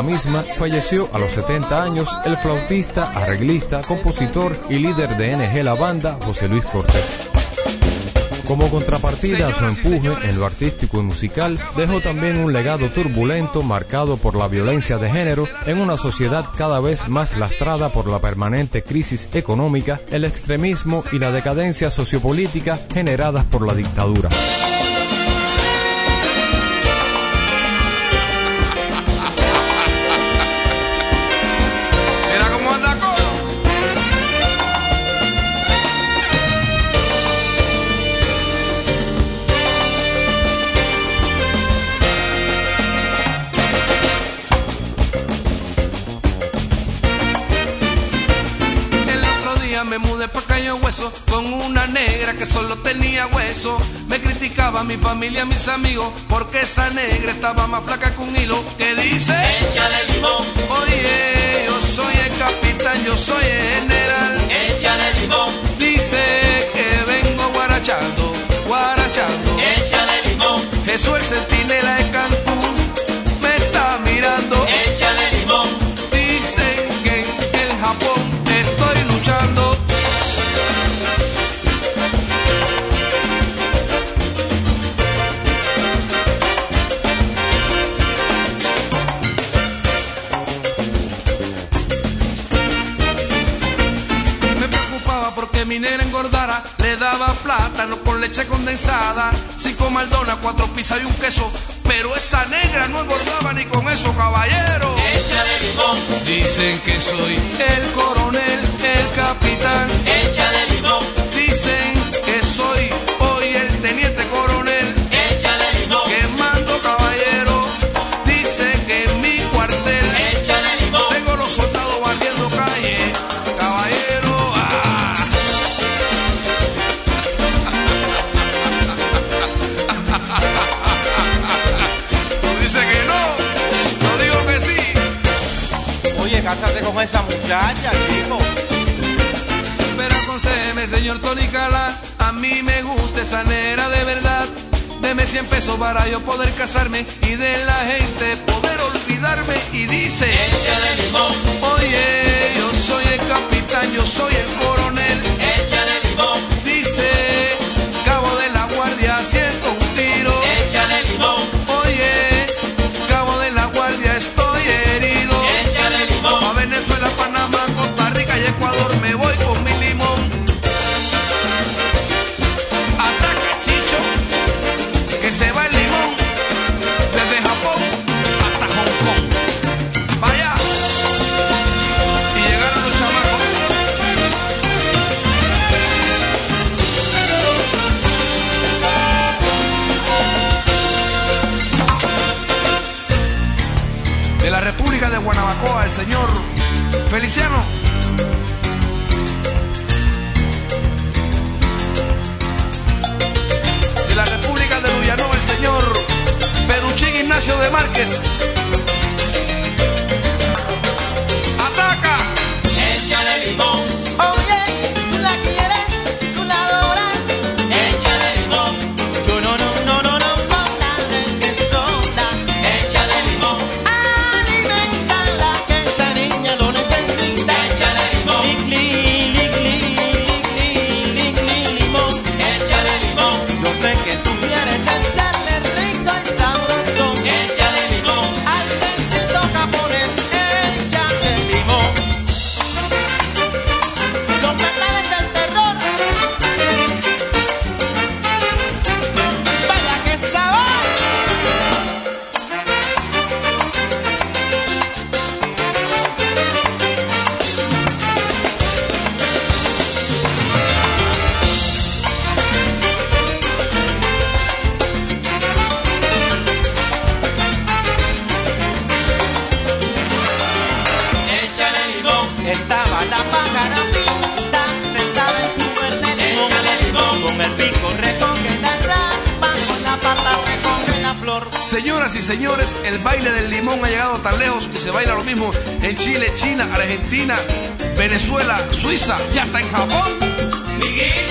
Vida misma, falleció a los 70 años el flautista, arreglista, compositor y líder de NG La Banda, José Luis Cortés. Como contrapartida a su empuje en lo artístico y musical, dejó también un legado turbulento marcado por la violencia de género en una sociedad cada vez más lastrada por la permanente crisis económica, el extremismo y la decadencia sociopolítica generadas por la dictadura. Criticaba mi familia, mis amigos, porque esa negra estaba más flaca que un hilo. Que dice: Échale limón. Oye, yo soy el capitán, yo soy el general. Échale limón. Dice que vengo guarachando, guarachando. Échale limón. Jesús el centinela de Cancún me está mirando. Échale daba plátano con leche condensada, cinco maldonas, cuatro pizzas y un queso. Pero esa negra no engordaba ni con eso, caballero. Échale limón. Dicen que soy el coronel, el capitán. Échale limón. Dicen que soy esa muchacha, chico. Pero aconsejeme, señor Tony Cala, a mí me gusta esa nera de verdad. Deme 100 pesos para yo poder casarme y de la gente poder olvidarme. Y dice, Échale limón. oye, yo soy el capitán, yo soy el coronel. Échale limón. Feliciano. De la República de Luyanó, el señor Peruchín Ignacio de Márquez. Lo mismo en Chile, China, Argentina, Venezuela, Suiza y hasta en Japón. Miguel,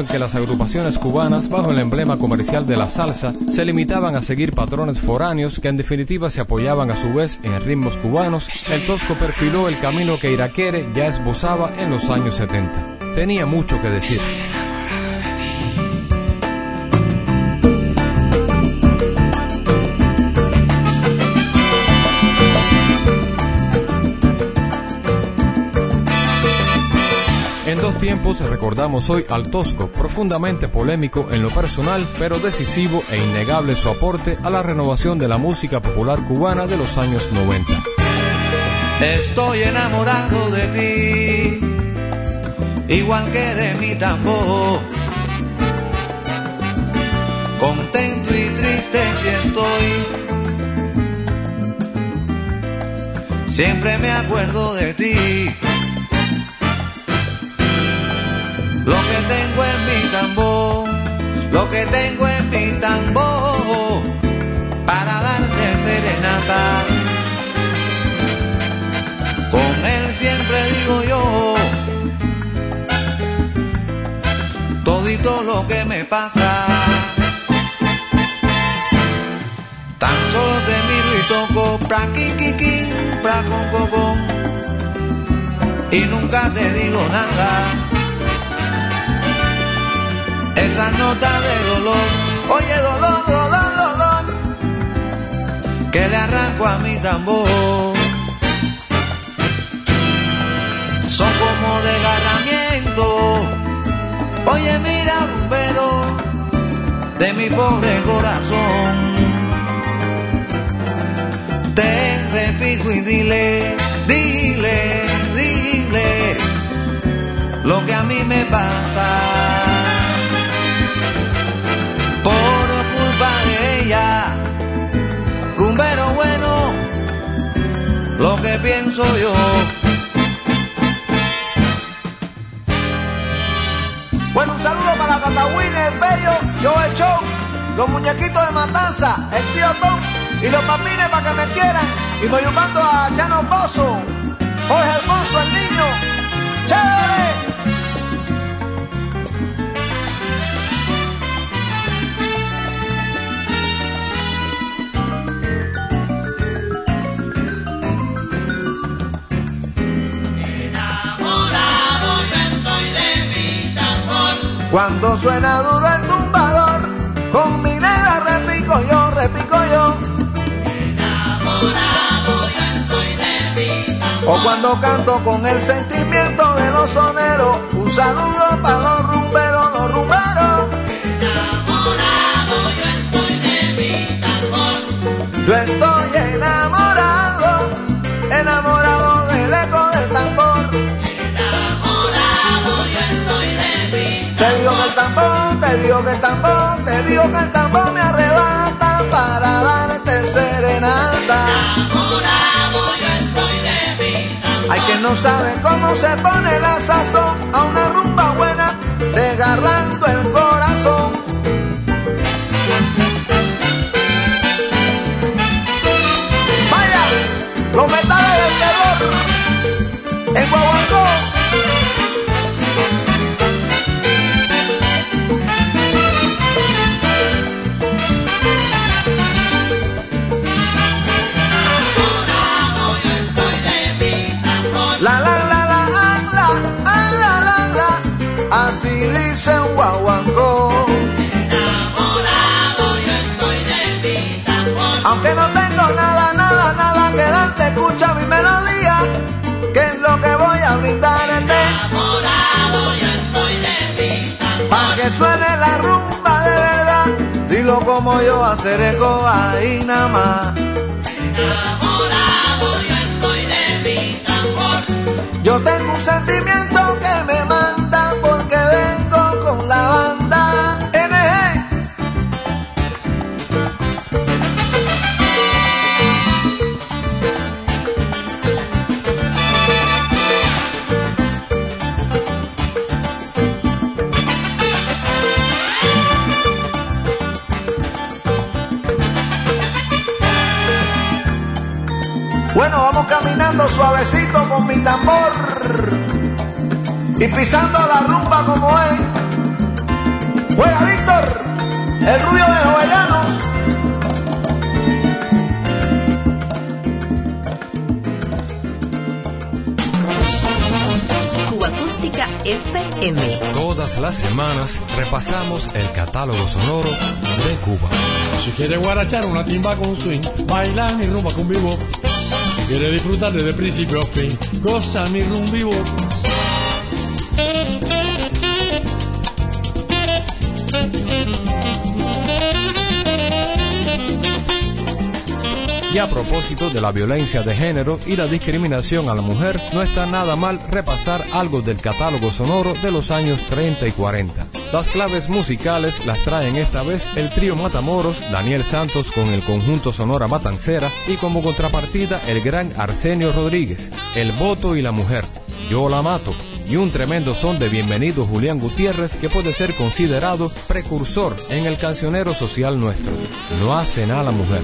en que las agrupaciones cubanas, bajo el emblema comercial de la salsa, se limitaban a seguir patrones foráneos que en definitiva se apoyaban a su vez en ritmos cubanos, el Tosco perfiló el camino que Iraquere ya esbozaba en los años 70. Tenía mucho que decir. Tiempos recordamos hoy al Tosco, profundamente polémico en lo personal, pero decisivo e innegable su aporte a la renovación de la música popular cubana de los años 90. Estoy enamorado de ti, igual que de mi tambor. Contento y triste si estoy. Siempre me acuerdo de ti. Lo que tengo en mi tambor, lo que tengo en mi tambor, para darte serenata. Con él siempre digo yo, todito lo que me pasa. Tan solo te miro y toco, pra pra con con con, y nunca te digo nada esa nota de dolor, oye dolor, dolor, dolor, que le arranco a mi tambor. Son como desgarramiento, oye mira rumbero, de mi pobre corazón. Te repico y dile, dile, dile, lo que a mí me pasa. Lo que pienso yo. Bueno, un saludo para Catahuine, el Bello, yo el Show, los muñequitos de Matanza, el tío Tom y los papines para que me quieran. Y voy llamando a Chano Pozo, Jorge Alfonso, el niño. ¡Chévere! Cuando suena duro el tumbador, con mi negra repico yo, repico yo. O cuando canto con el sentimiento de los soneros, un saludo para los rumberos. Tambor, te digo que el tambor, te digo que el tambor me arrebata para darte serenata. Hay quien no sabe cómo se pone la sazón a una rumba buena, desgarrando el corazón. Como yo hacer eco ahí nada más. Yo tengo un sentimiento que me manda pisando la rumba como es. Juega Víctor, el rubio de Jovellanos. Cuba Acústica FM. Todas las semanas repasamos el catálogo sonoro de Cuba. Si quieres guarachar una timba con swing, bailar mi rumba con vivo. Si quieres disfrutar desde principio a fin, goza mi rumba vivo. Y a propósito de la violencia de género y la discriminación a la mujer, no está nada mal repasar algo del catálogo sonoro de los años 30 y 40. Las claves musicales las traen esta vez el trío Matamoros, Daniel Santos con el conjunto Sonora Matancera y como contrapartida el gran Arsenio Rodríguez, El voto y la mujer, Yo la mato, y un tremendo son de bienvenido Julián Gutiérrez que puede ser considerado precursor en el cancionero social nuestro. No hace nada la mujer.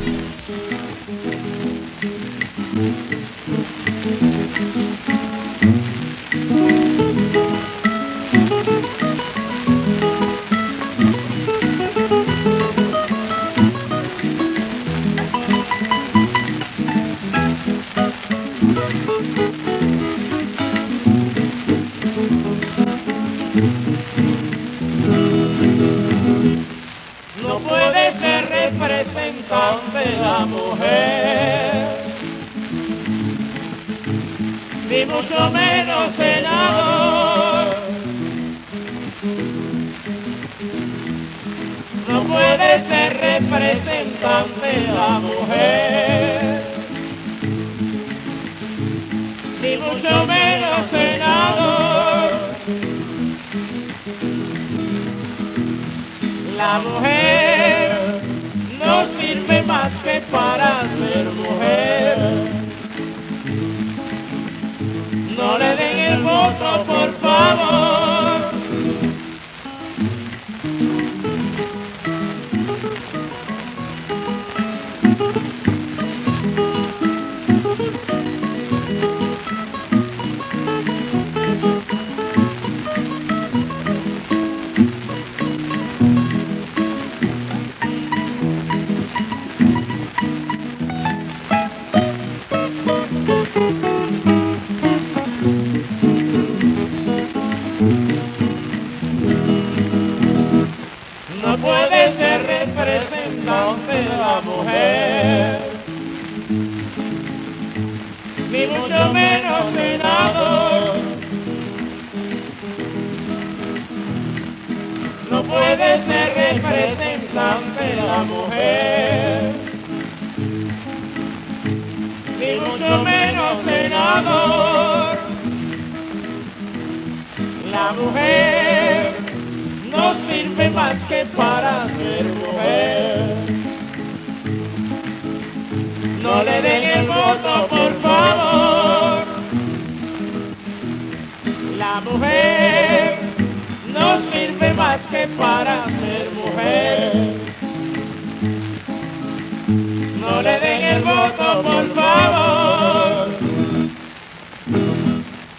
No puede ser representante de la mujer, ni mucho menos senador. No puede ser representante de la mujer, ni mucho menos senador. La mujer no sirve más que para ser mujer. No le den el voto, por favor. La mujer no sirve más que para ser mujer. No le den el voto, por favor.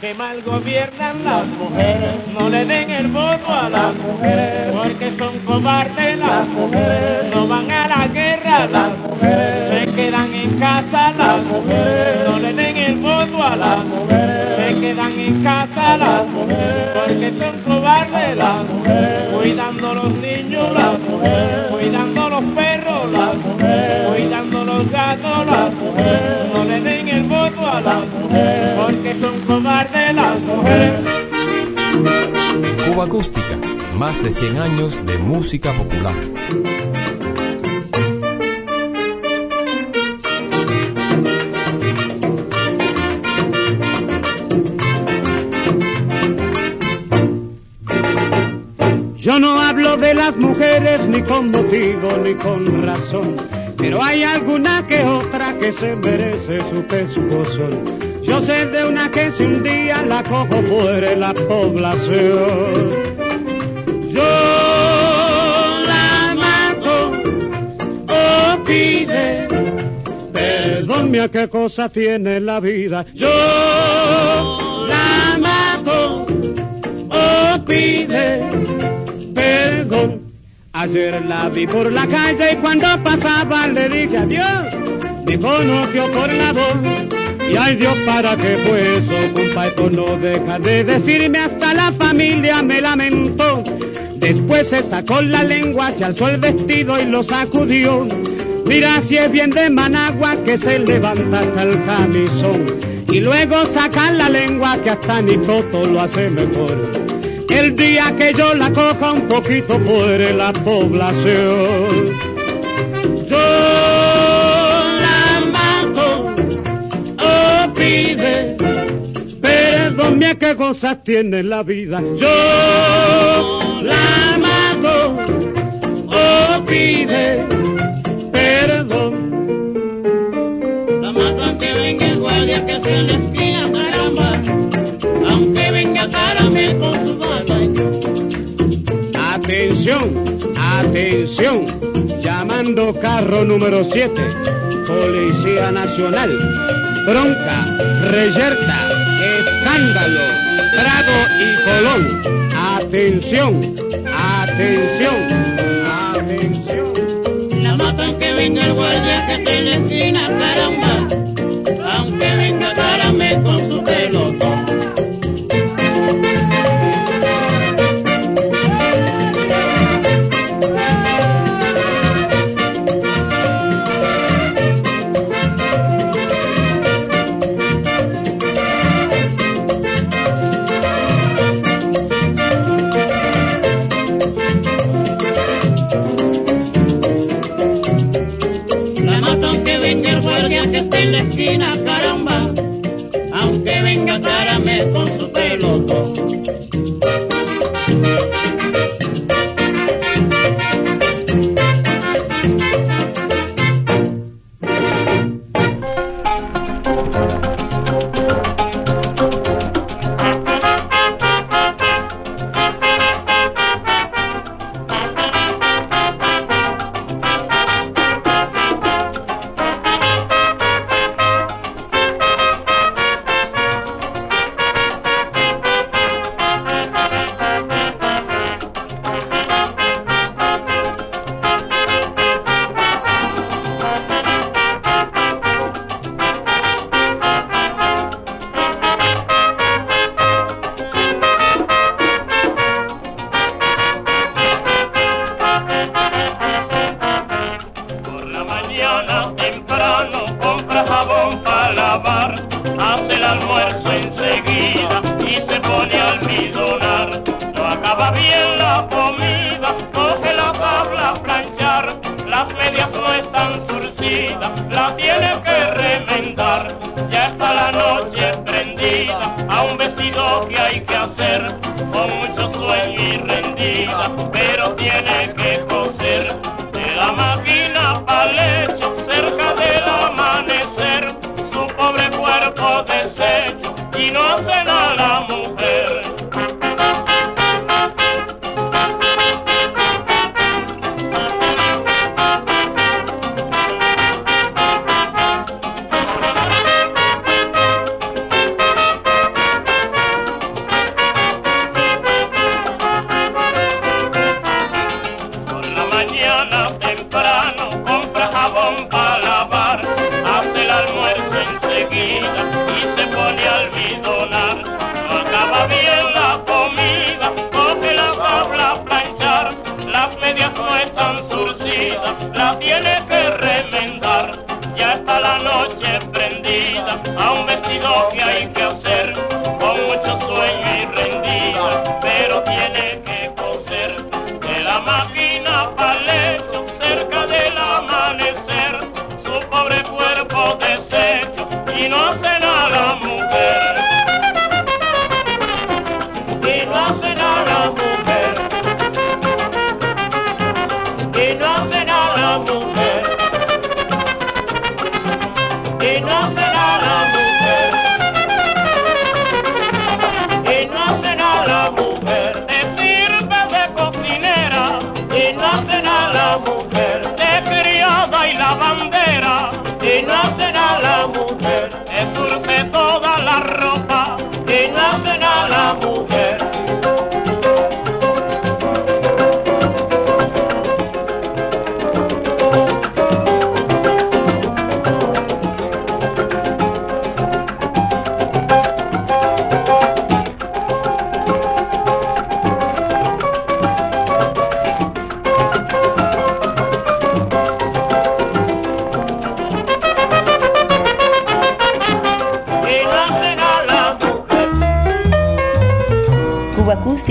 Que mal gobiernan las mujeres, no le den el voto a las mujeres, porque son cobardes las mujeres, no van a la guerra las mujeres, se quedan en casa las mujeres, no le den el voto a las mujeres, se quedan en casa las mujeres, porque son cobardes las mujeres, cuidando los niños las mujeres, cuidando los perros las mujeres, cuidando no le den el voto a las mujeres, porque son cobardes las mujeres. Cuba Acústica, más de 100 años de música popular. Yo no hablo de las mujeres ni con motivo ni con razón, pero hay alguna que otra que se merece su pescozón. Yo sé de una que si un día la cojo muere la población. Yo la mato o pide perdón mía qué cosa tiene la vida. Yo la mato no pide perdón. Ayer la vi por la calle y cuando pasaba le dije adiós. Me conoció por la voz. Y ay Dios, ¿para qué fue eso, compa? No deja de decirme hasta la familia me lamentó. Después se sacó la lengua, se alzó el vestido y lo sacudió. Mira si es bien de Managua que se levanta hasta el camisón. Y luego saca la lengua que hasta ni Toto lo hace mejor. El día que yo la coja un poquito fuera la población. Yo la mato, oh pide, perdón, mira qué cosas tiene la vida. Yo la mato, oh pide, Atención, llamando carro número 7, Policía Nacional, bronca, reyerta, escándalo, Prado y Colón. Atención, atención, atención. La mato aunque venga el guardia que en la caramba. Aunque venga caramel con su pelotón.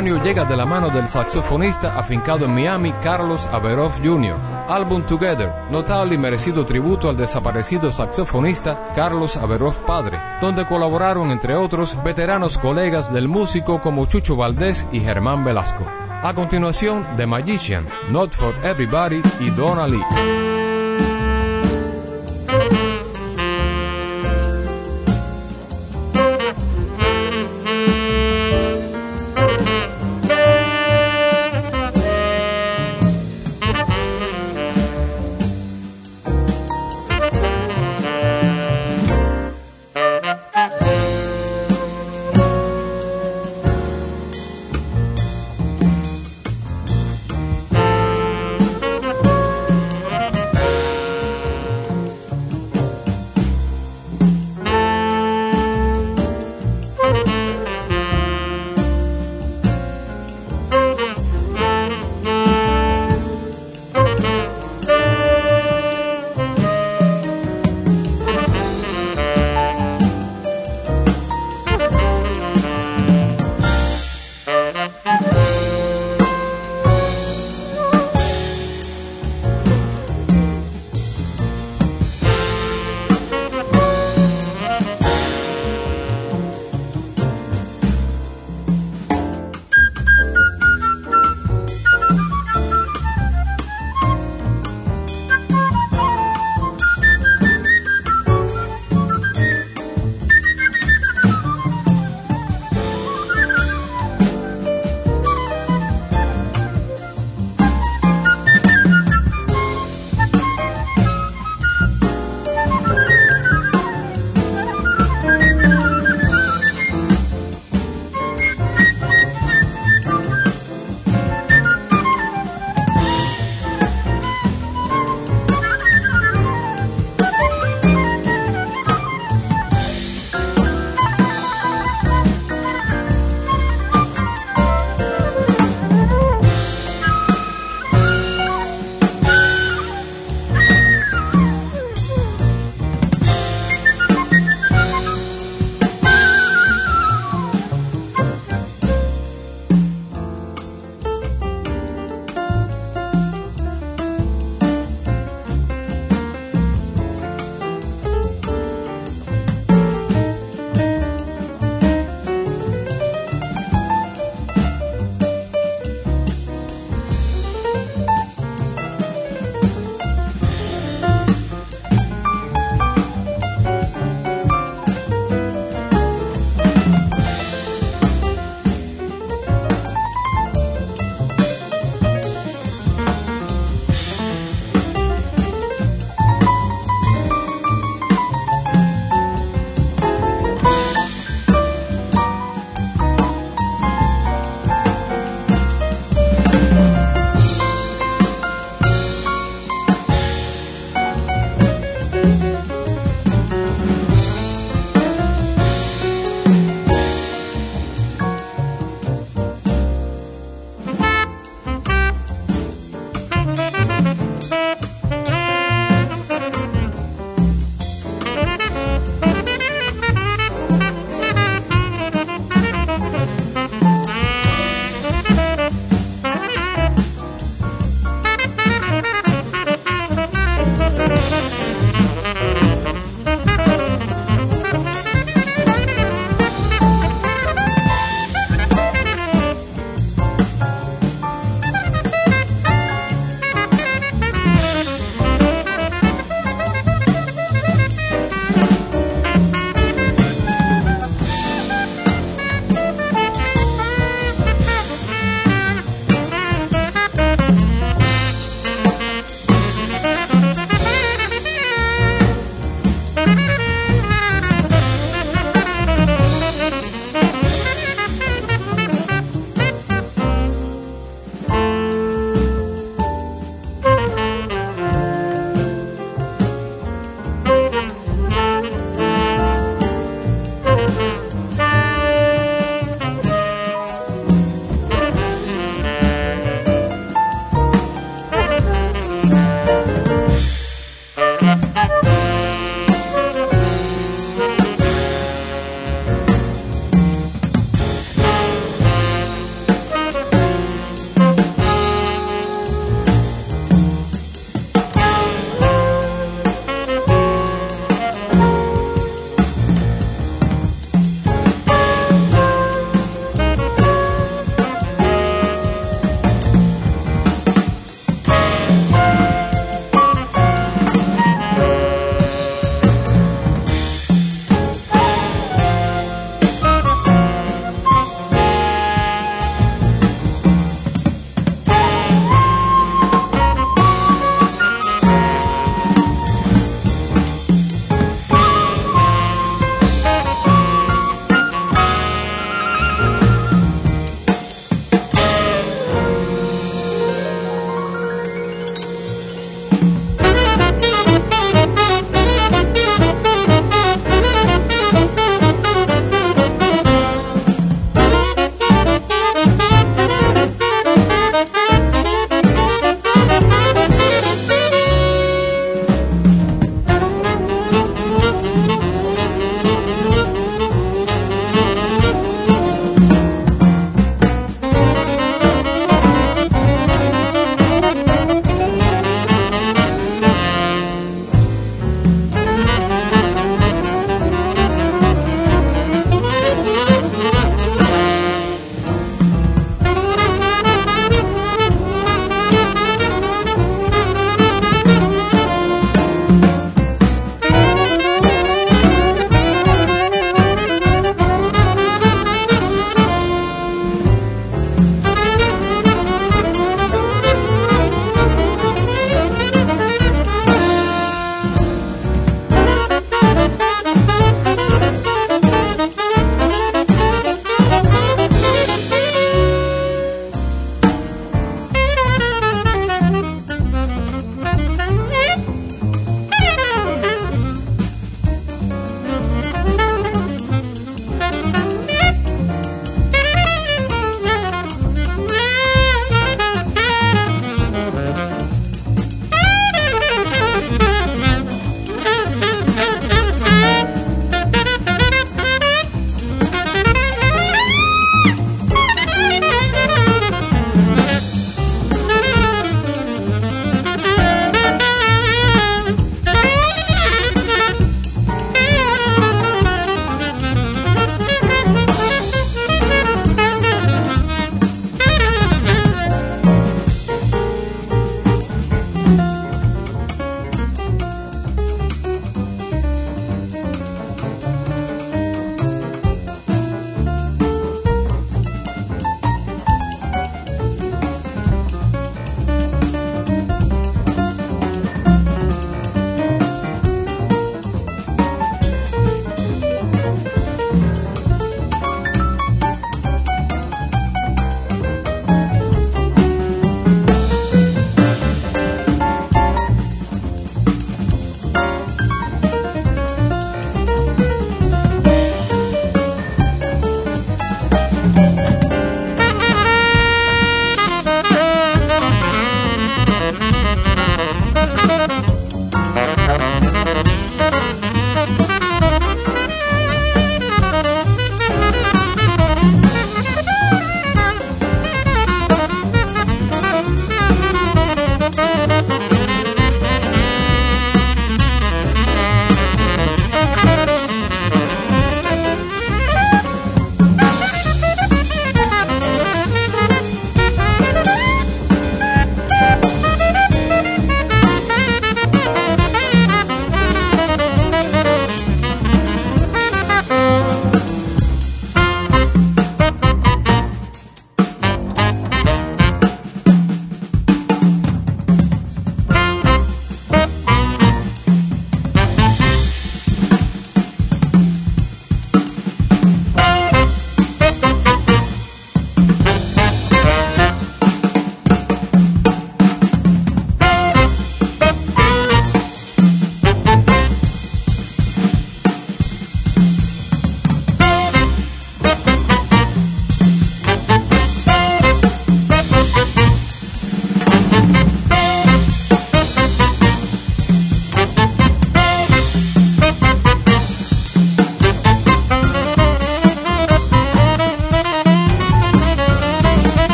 Contemporáneo llega de la mano del saxofonista afincado en Miami, Carlos Averoff Jr. Album Together, notable y merecido tributo al desaparecido saxofonista Carlos Averoff Padre, donde colaboraron entre otros veteranos colegas del músico como Chucho Valdés y Germán Velasco. A continuación, The Magician, Not for Everybody y Donna Lee.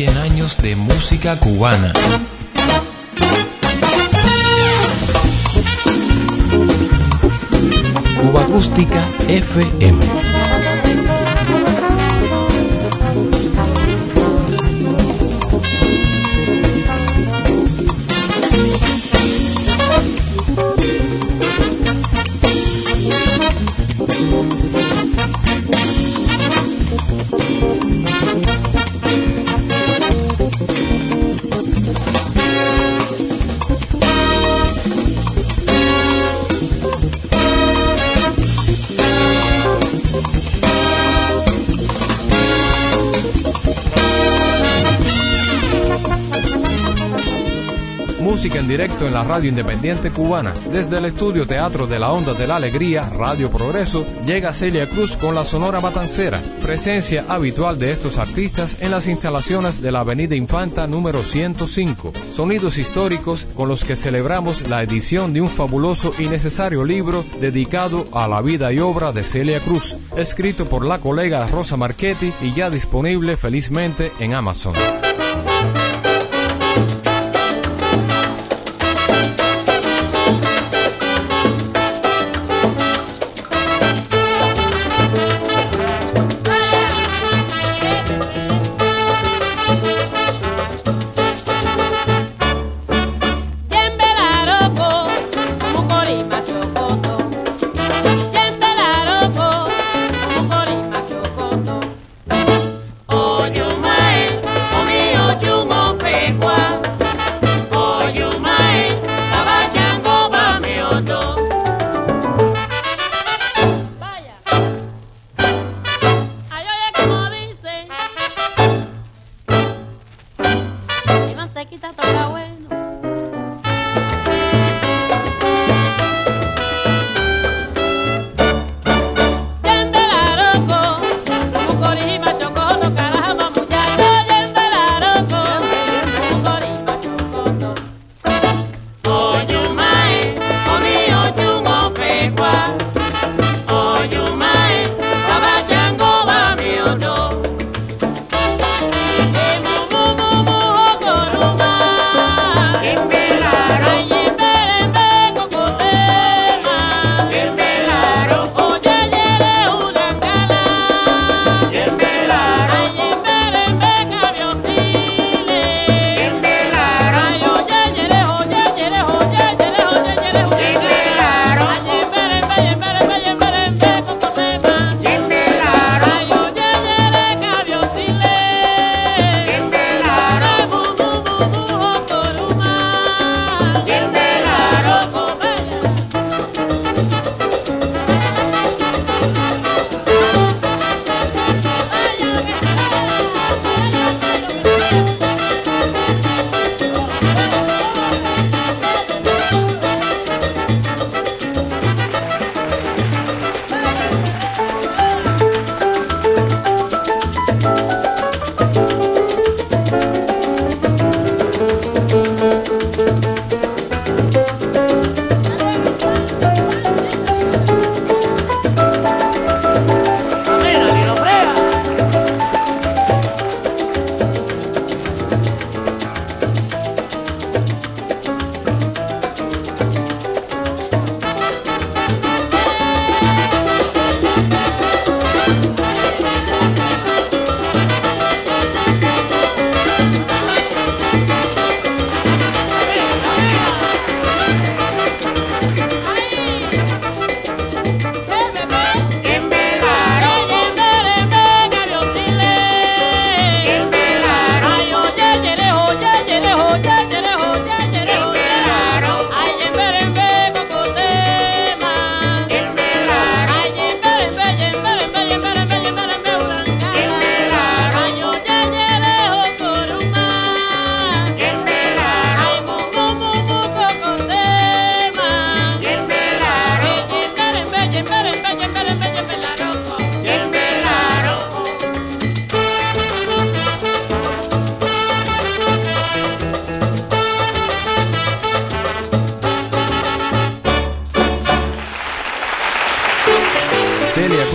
100 años de música cubana. Cuba Acústica FM. En la radio independiente cubana. Desde el estudio Teatro de la Onda de la Alegría, Radio Progreso, llega Celia Cruz con la Sonora Matancera, presencia habitual de estos artistas en las instalaciones de la Avenida Infanta número 105. Sonidos históricos con los que celebramos la edición de un fabuloso y necesario libro dedicado a la vida y obra de Celia Cruz, escrito por la colega Rosa Marchetti y ya disponible felizmente en Amazon.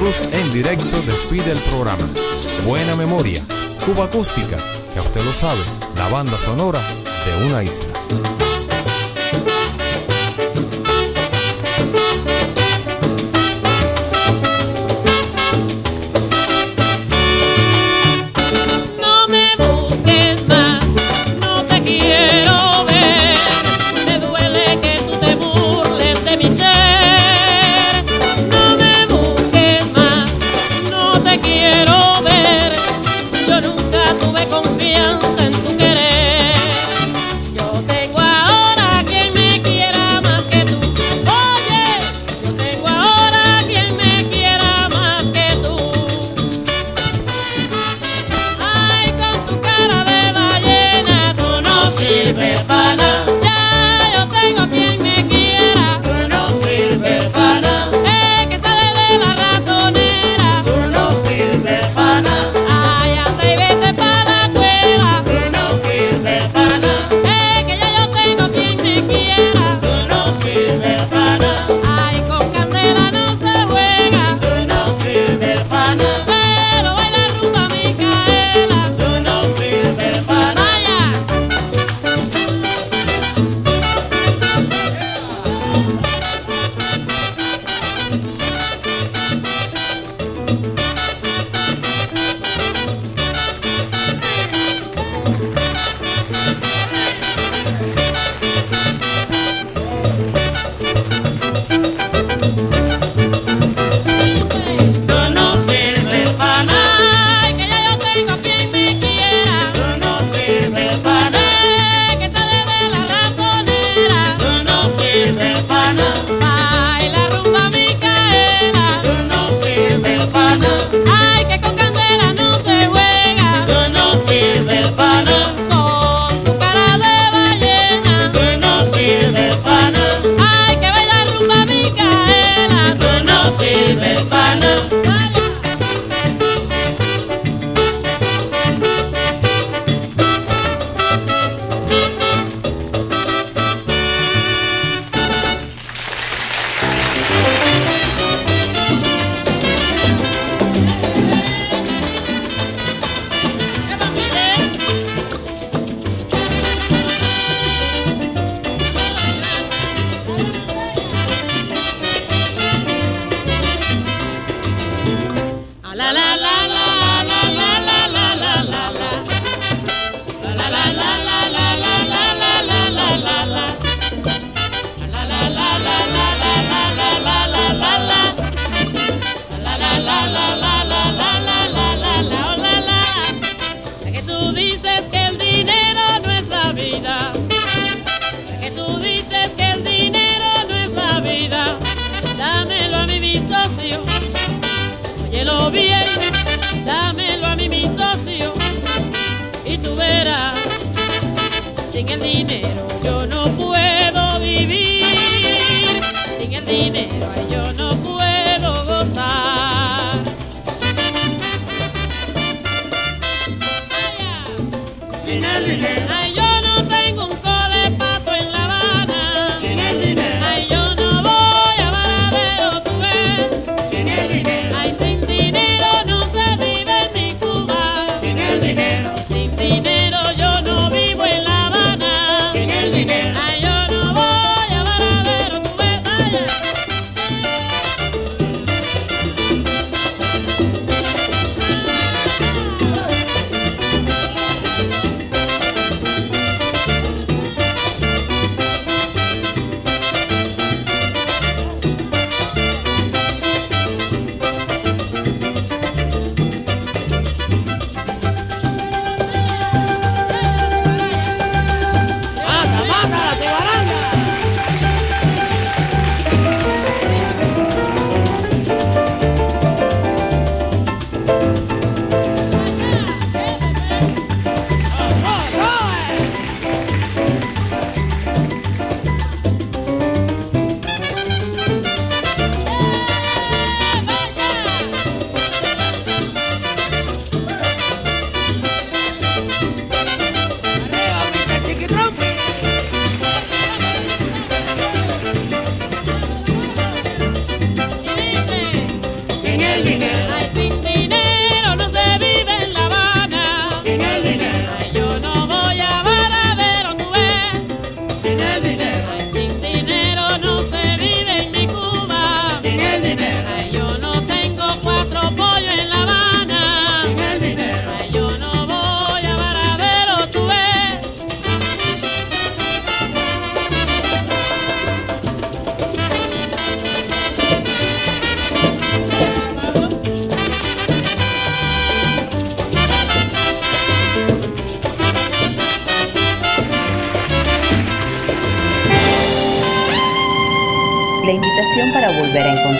En directo despide el programa. Buena memoria, Cuba Acústica, que usted lo sabe, la banda sonora de una isla.